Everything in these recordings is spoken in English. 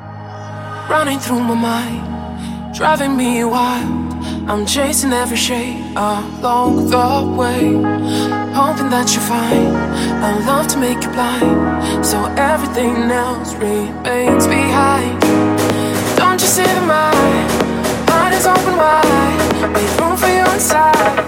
running through my mind, driving me wild. I'm chasing every shade along the way, hoping that you find a love to make you blind, so everything else remains behind. Don't you see the mind? Mind is open wide, make room for you inside,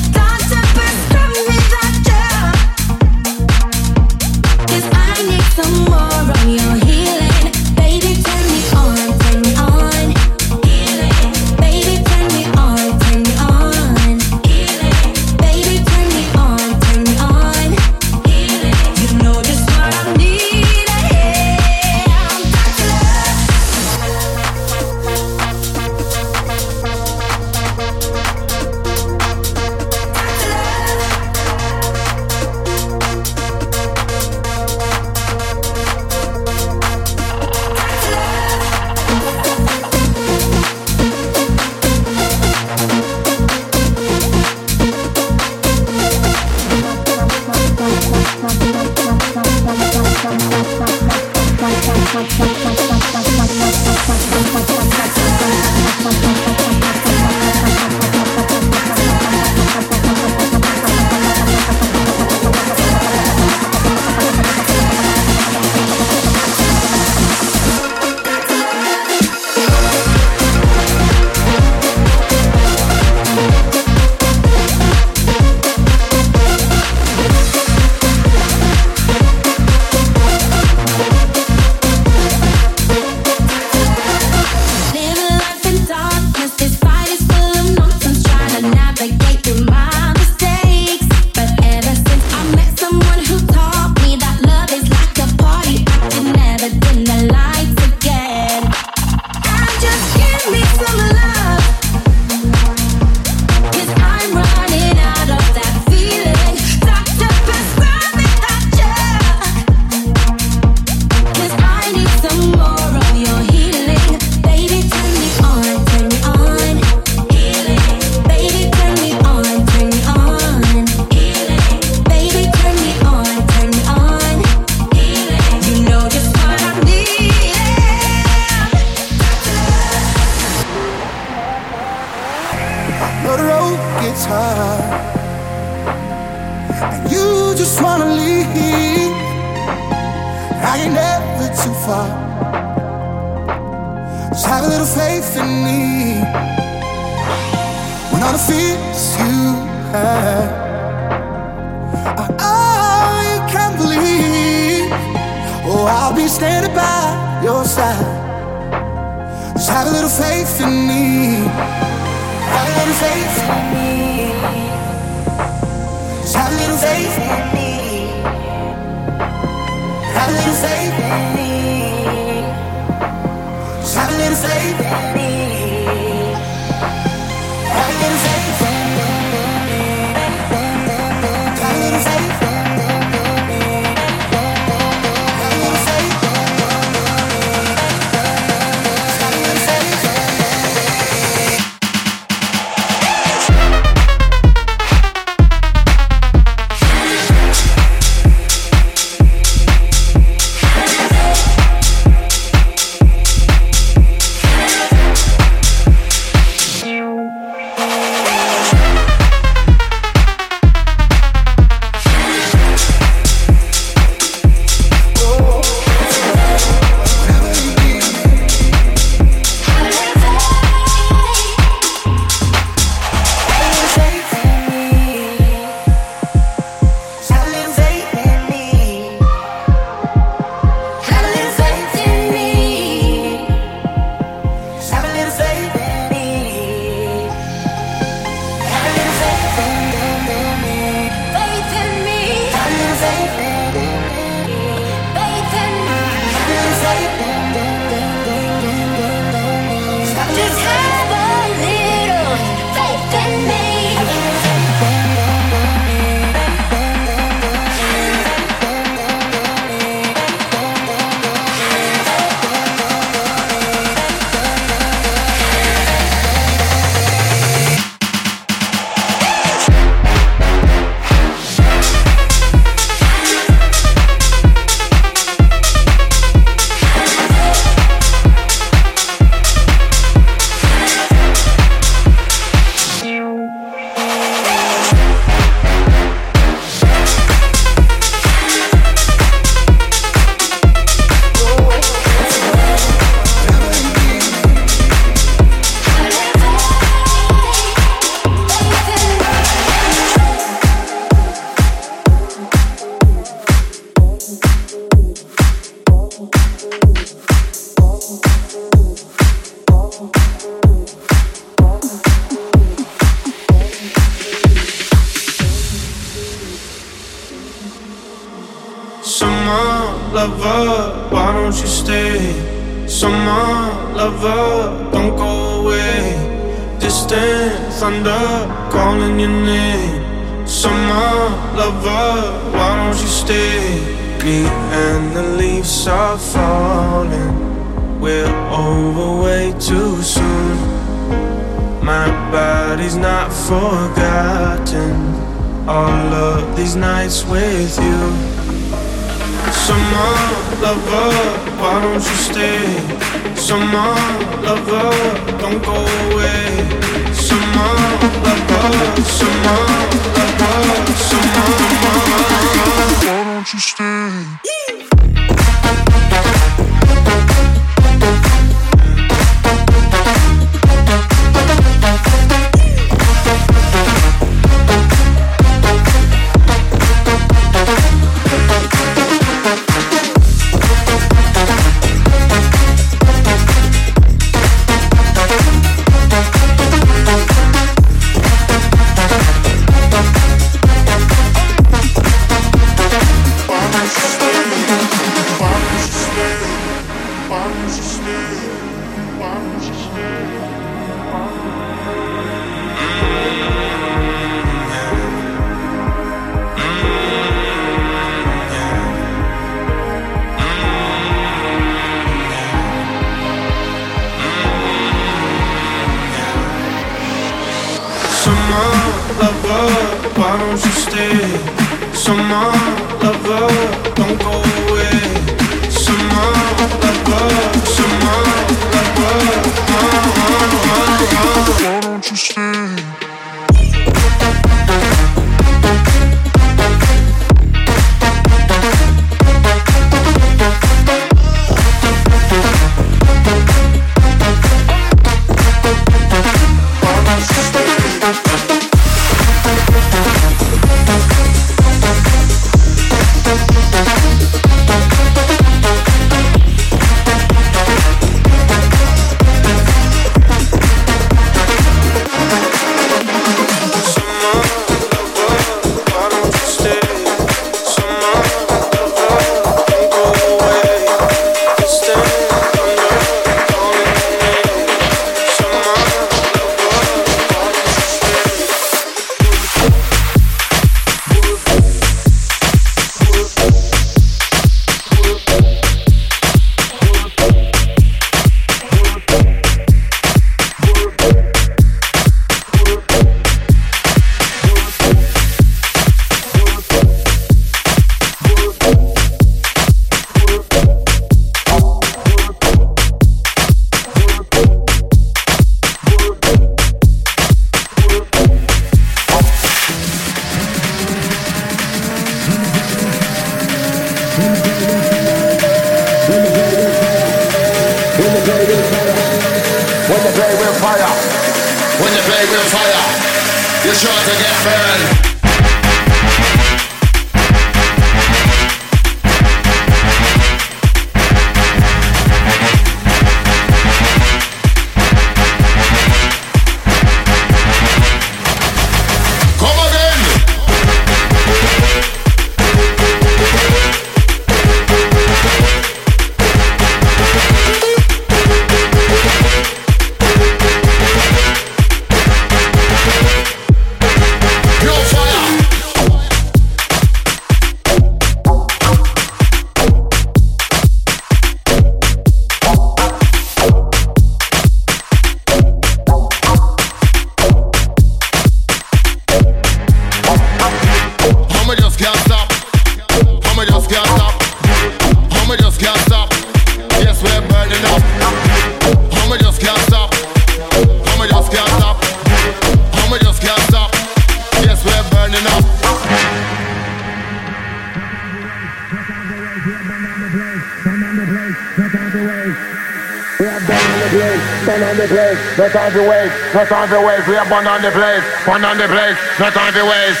no time to waste. We are born on the place, born on the place, no time to waste.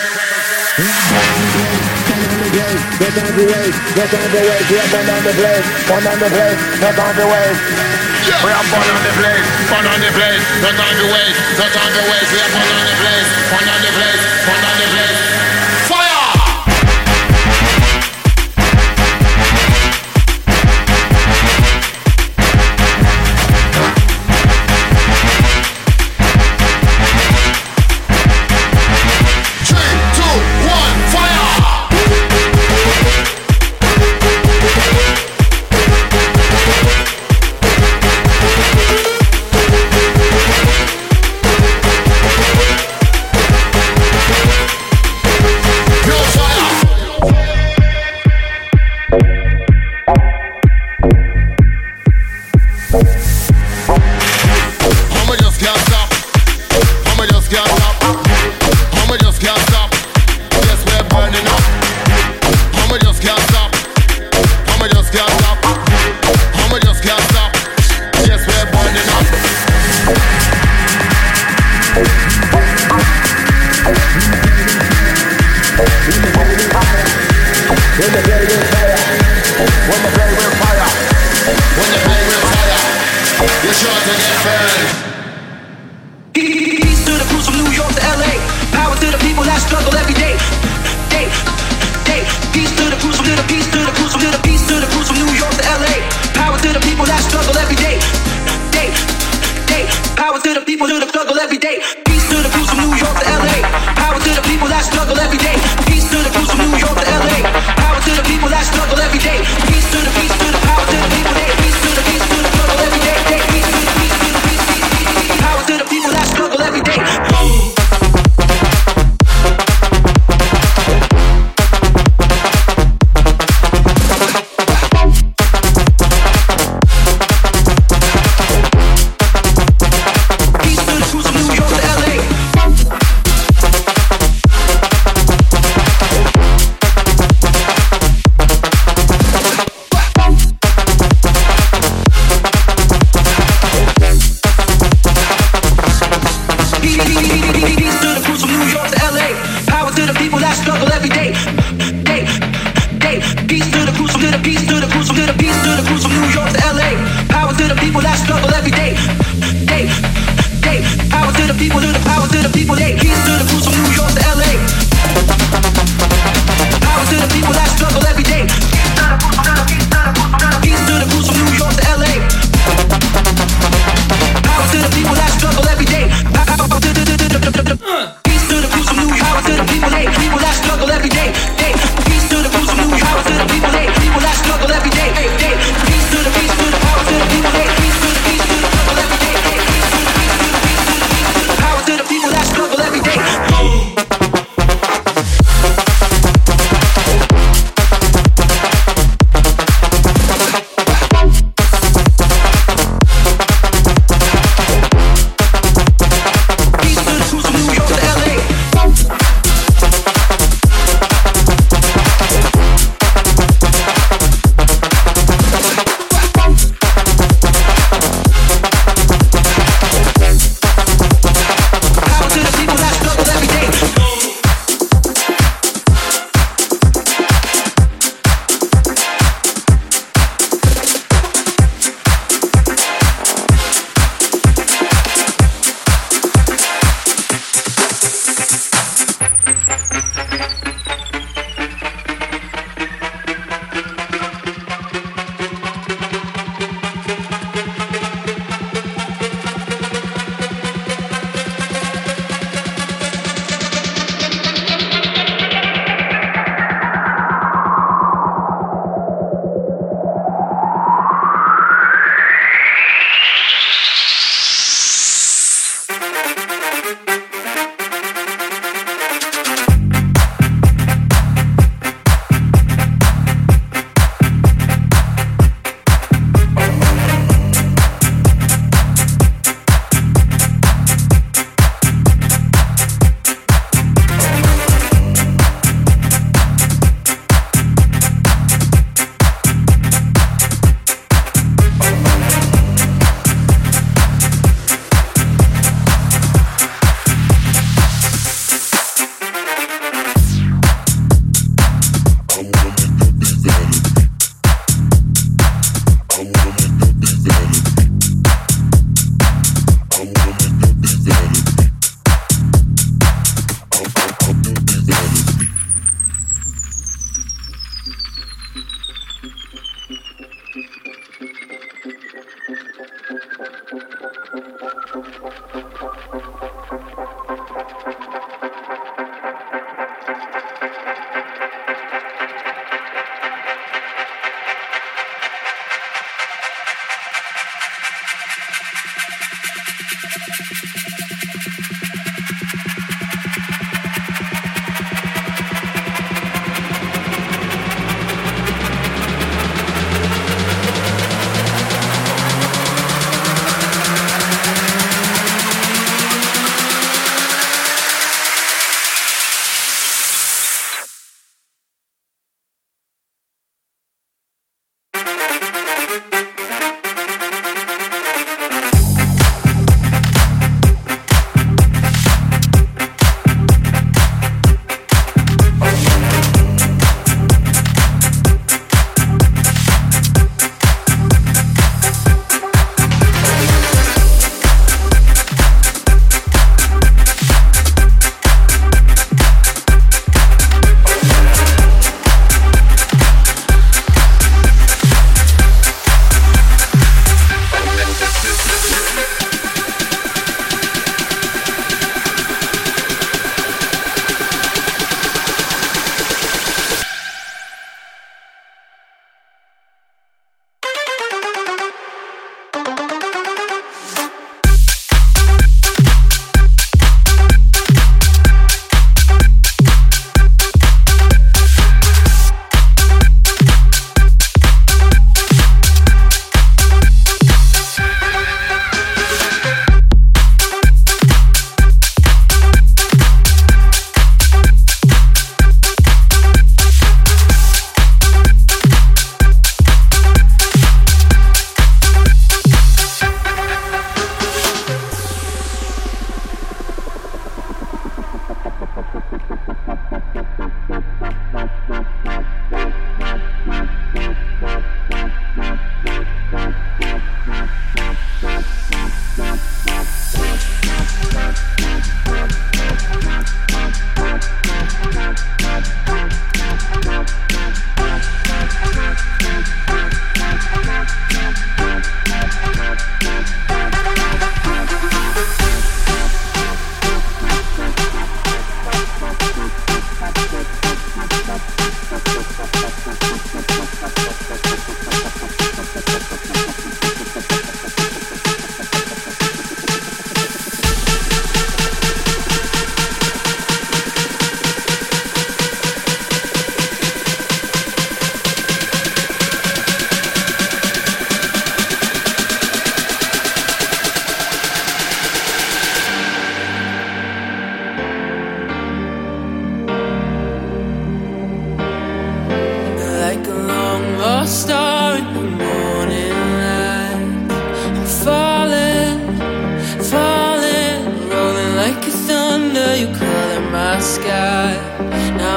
No time waste, no time to waste. We are born on the place, born on the place, no time to waste. We are born on the place, born on the place, no time to waste, no time to waste. We are born on the place, born on the place, Peace to the peace to the peace to the New York to LA. Power to the people that struggle every day. Day, day. Power to the people who struggle every day.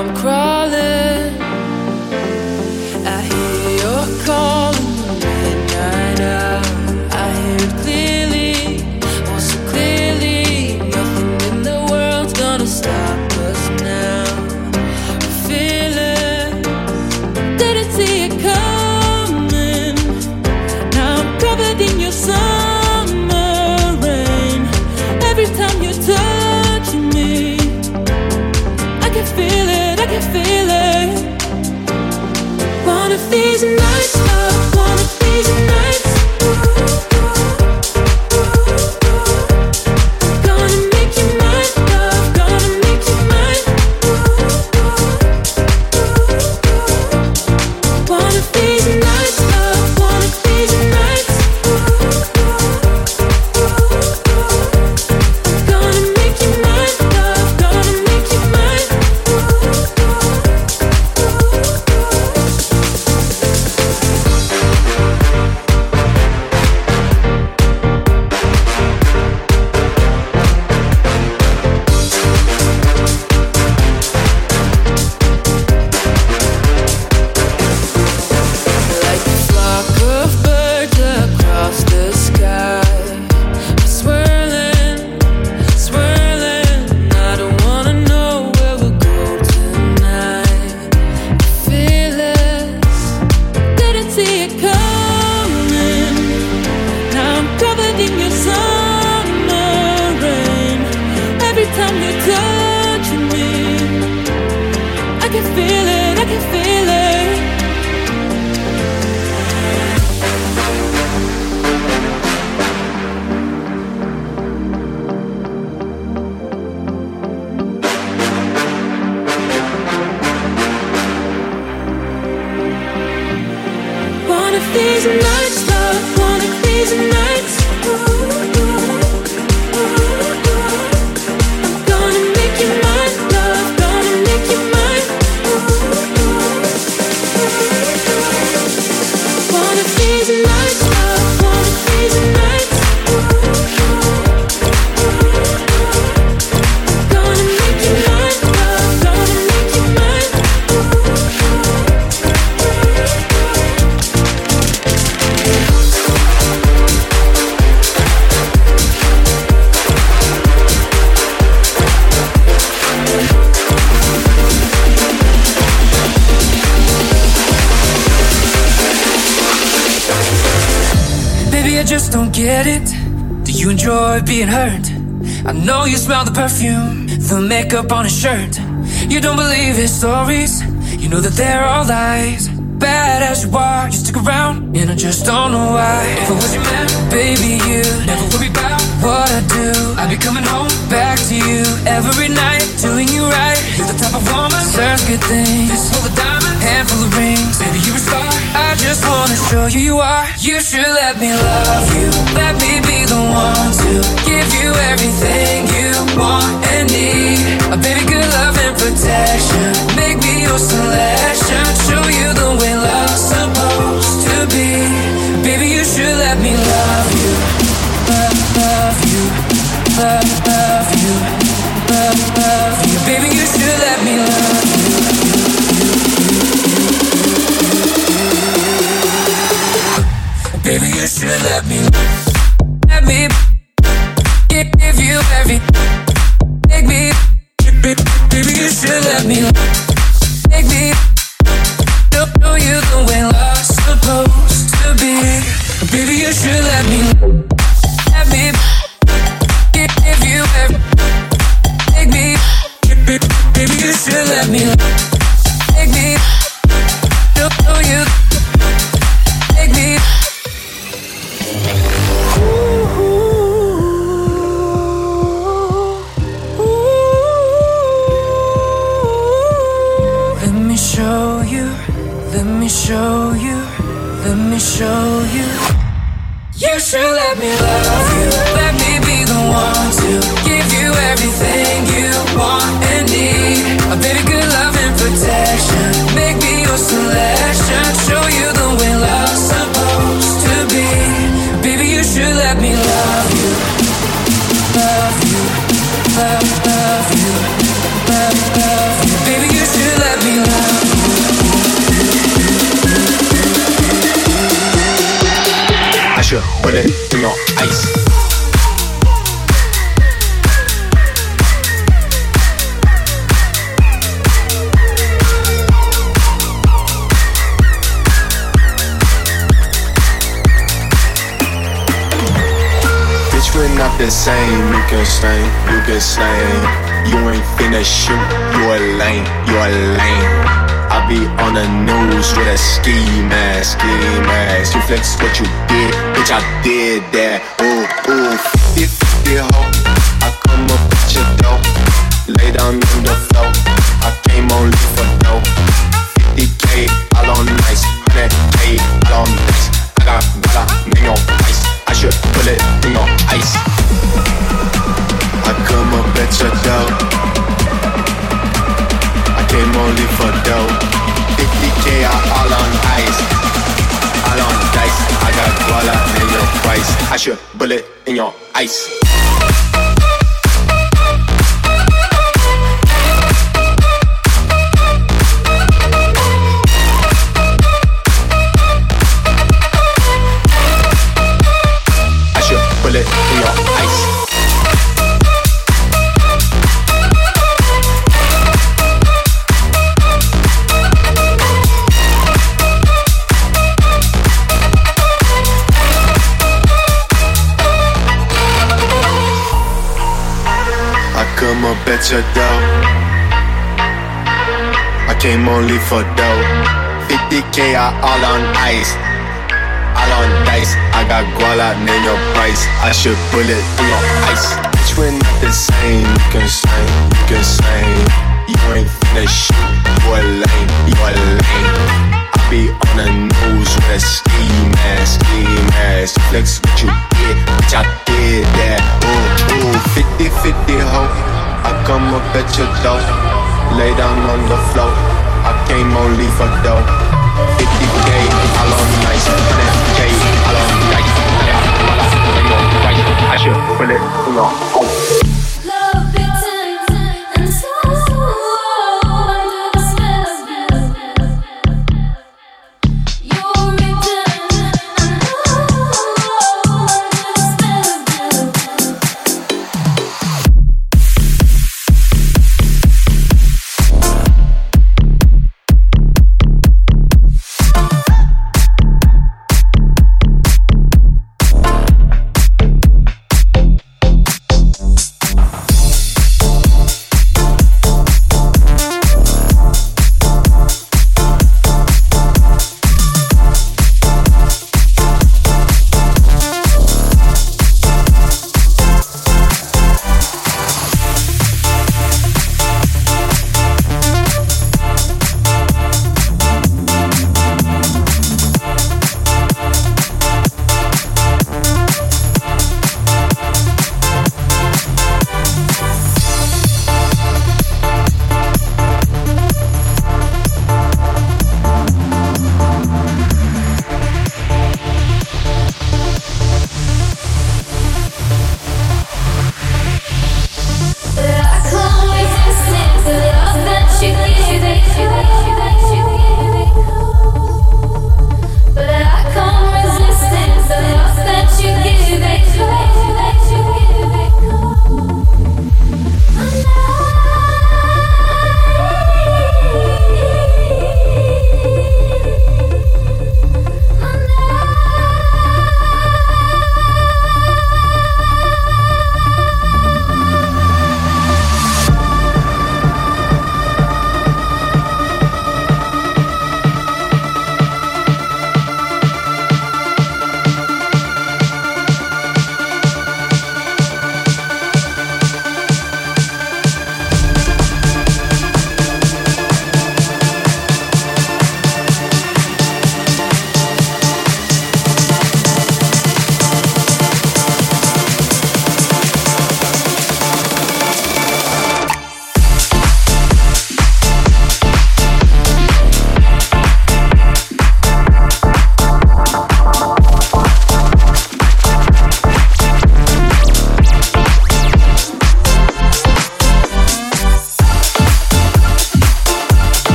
I'm crying. Being hurt? I know you smell the perfume, the makeup on his shirt. You don't believe his stories, you know that they're all lies. Bad as you are, you stick around, and I just don't know why. If I was your man, baby, you never worry about what I do. I'd be coming home back to you every night, doing you right. You're the type of woman, serves good things. Hold a diamond, handful of rings. Baby, you're a star. I just wanna show you you are. You should let me love you. Let me be the one to give you everything you want and need. A baby, good love and protection. Make me your selection. Show you the way love's supposed to be. Baby, you should let me love you. Love, you. Love you. Baby, you should let me love you. Baby, you should let me. Let me love you. Love you. Love, love you. Love, love you. Baby, you should let me love I should put it in your ice. The same. You can slang, you can slang. You ain't finna shoot. You a lame, you a lame. I be on the news with a ski mask, ski mask. You flex what you did, bitch. I did that. Ooh, ooh, 50 ho. I come up at your door, lay down on the floor. I came only I came only for dough. 50k are all on ice. All on dice. I got guala, name your price. I should bullet in your ice. Bitch, we're not the same. You can sing, you can sing. You ain't finna shoot. You a lame, you a lame. I be on the news with a ski mask, ski mask. Flex what you did, bitch, I did that. Ooh, ooh, 50 50 ho. Come up at your door, lay down on the floor. I came only for dough.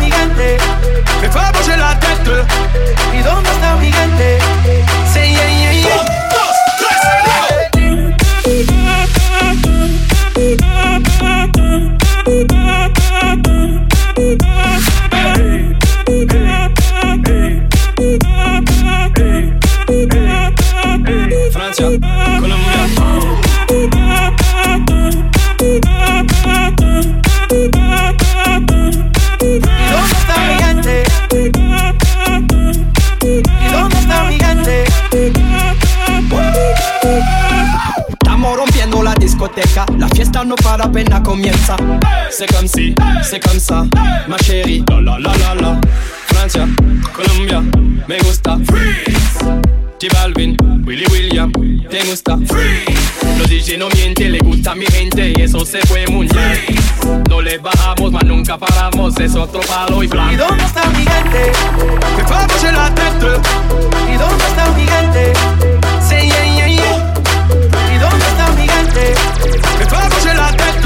¿Y dónde está mi gente? Me bouger la tête. ¿Y dónde está mi gente? Say yeah, yeah, yeah. No para apenas comienza. C'est comme si, c'est comme ça, ma chérie. La la la la la. Francia, Colombia, me gusta. Freeze. J Balvin, Willy William, te gusta. Los DJ no mienten, le gusta a mi gente y eso se fue muy bien. No le bajamos, mas nunca paramos, es otro palo y ¿Y blanco. dónde está mi gente? Me fue a la tête. ¿Y dónde está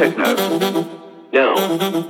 techno. Now,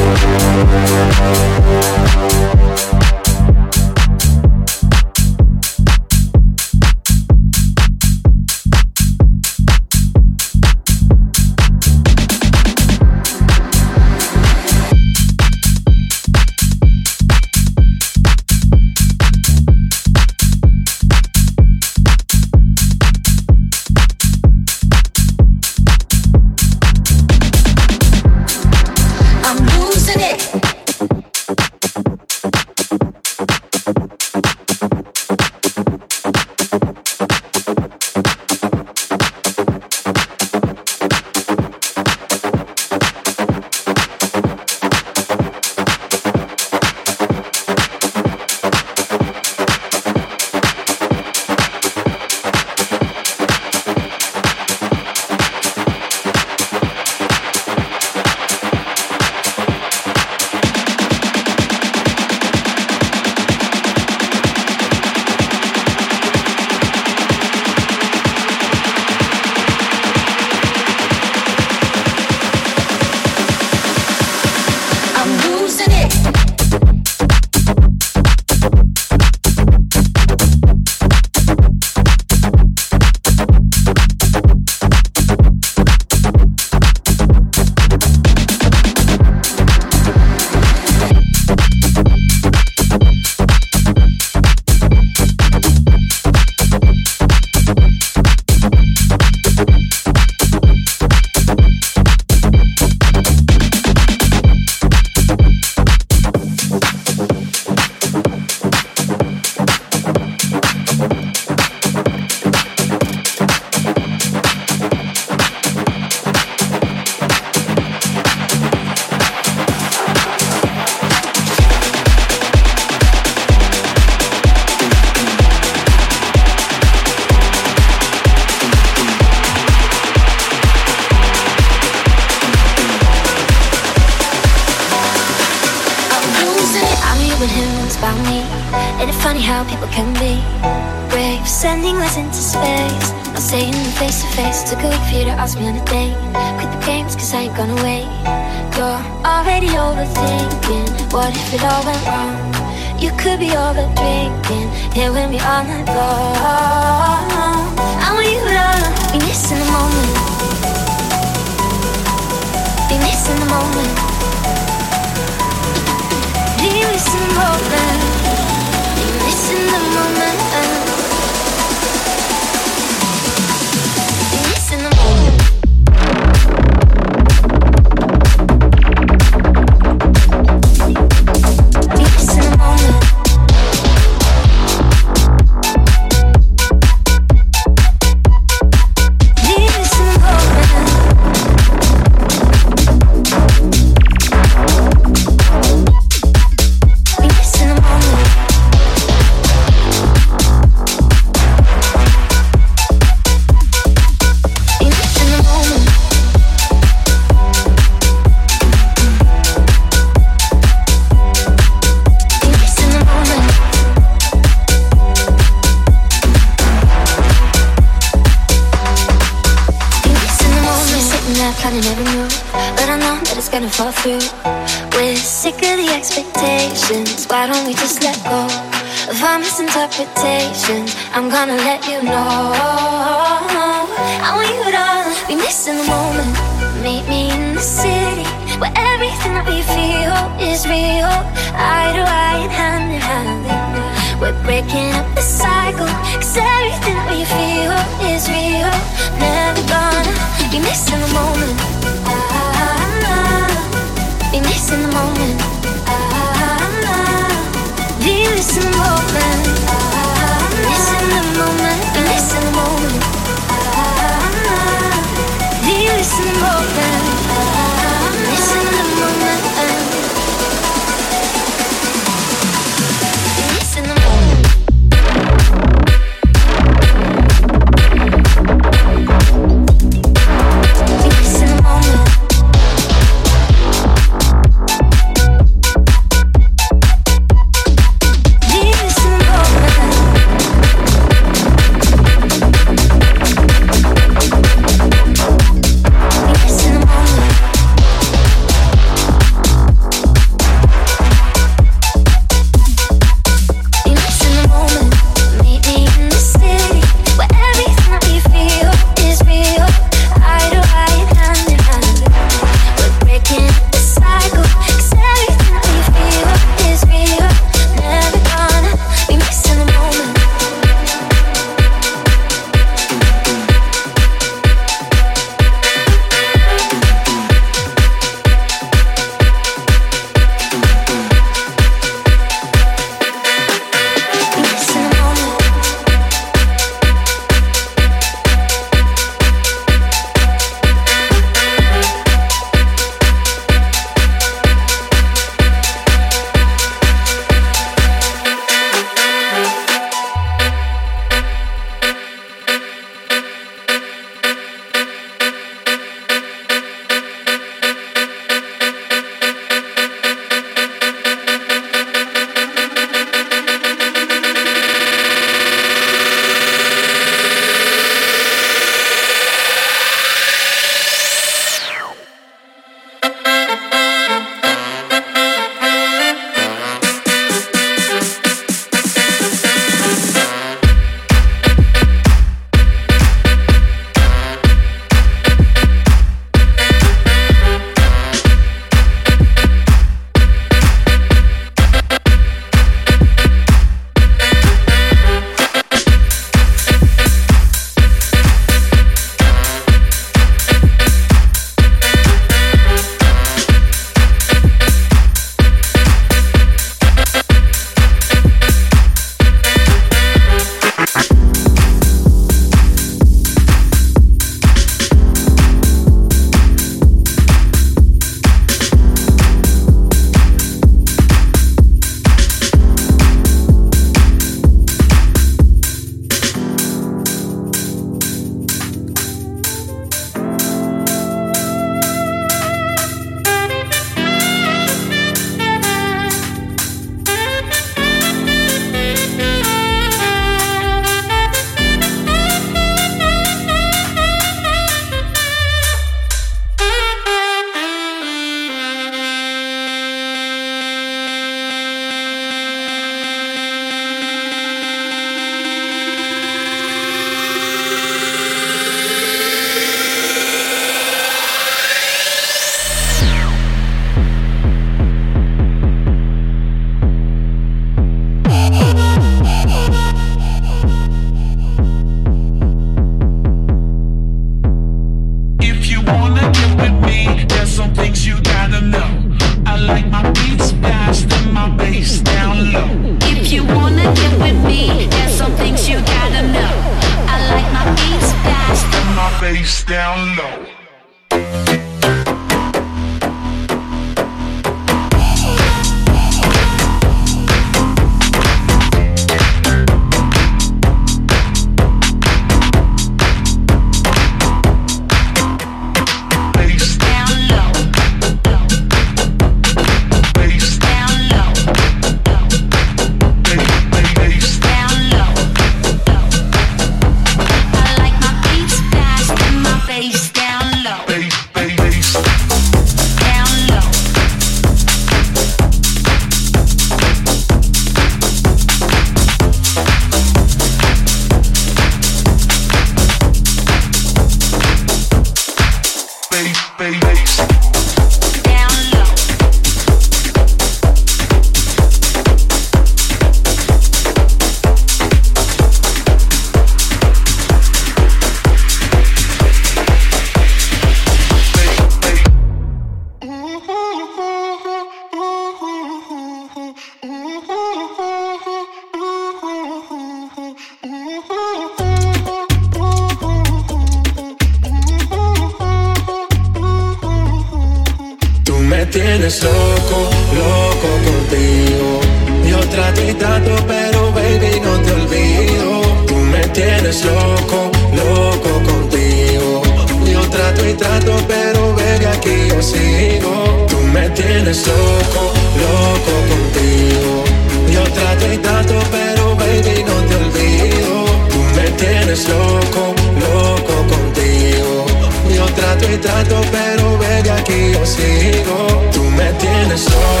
sigo. Tú me tienes loco,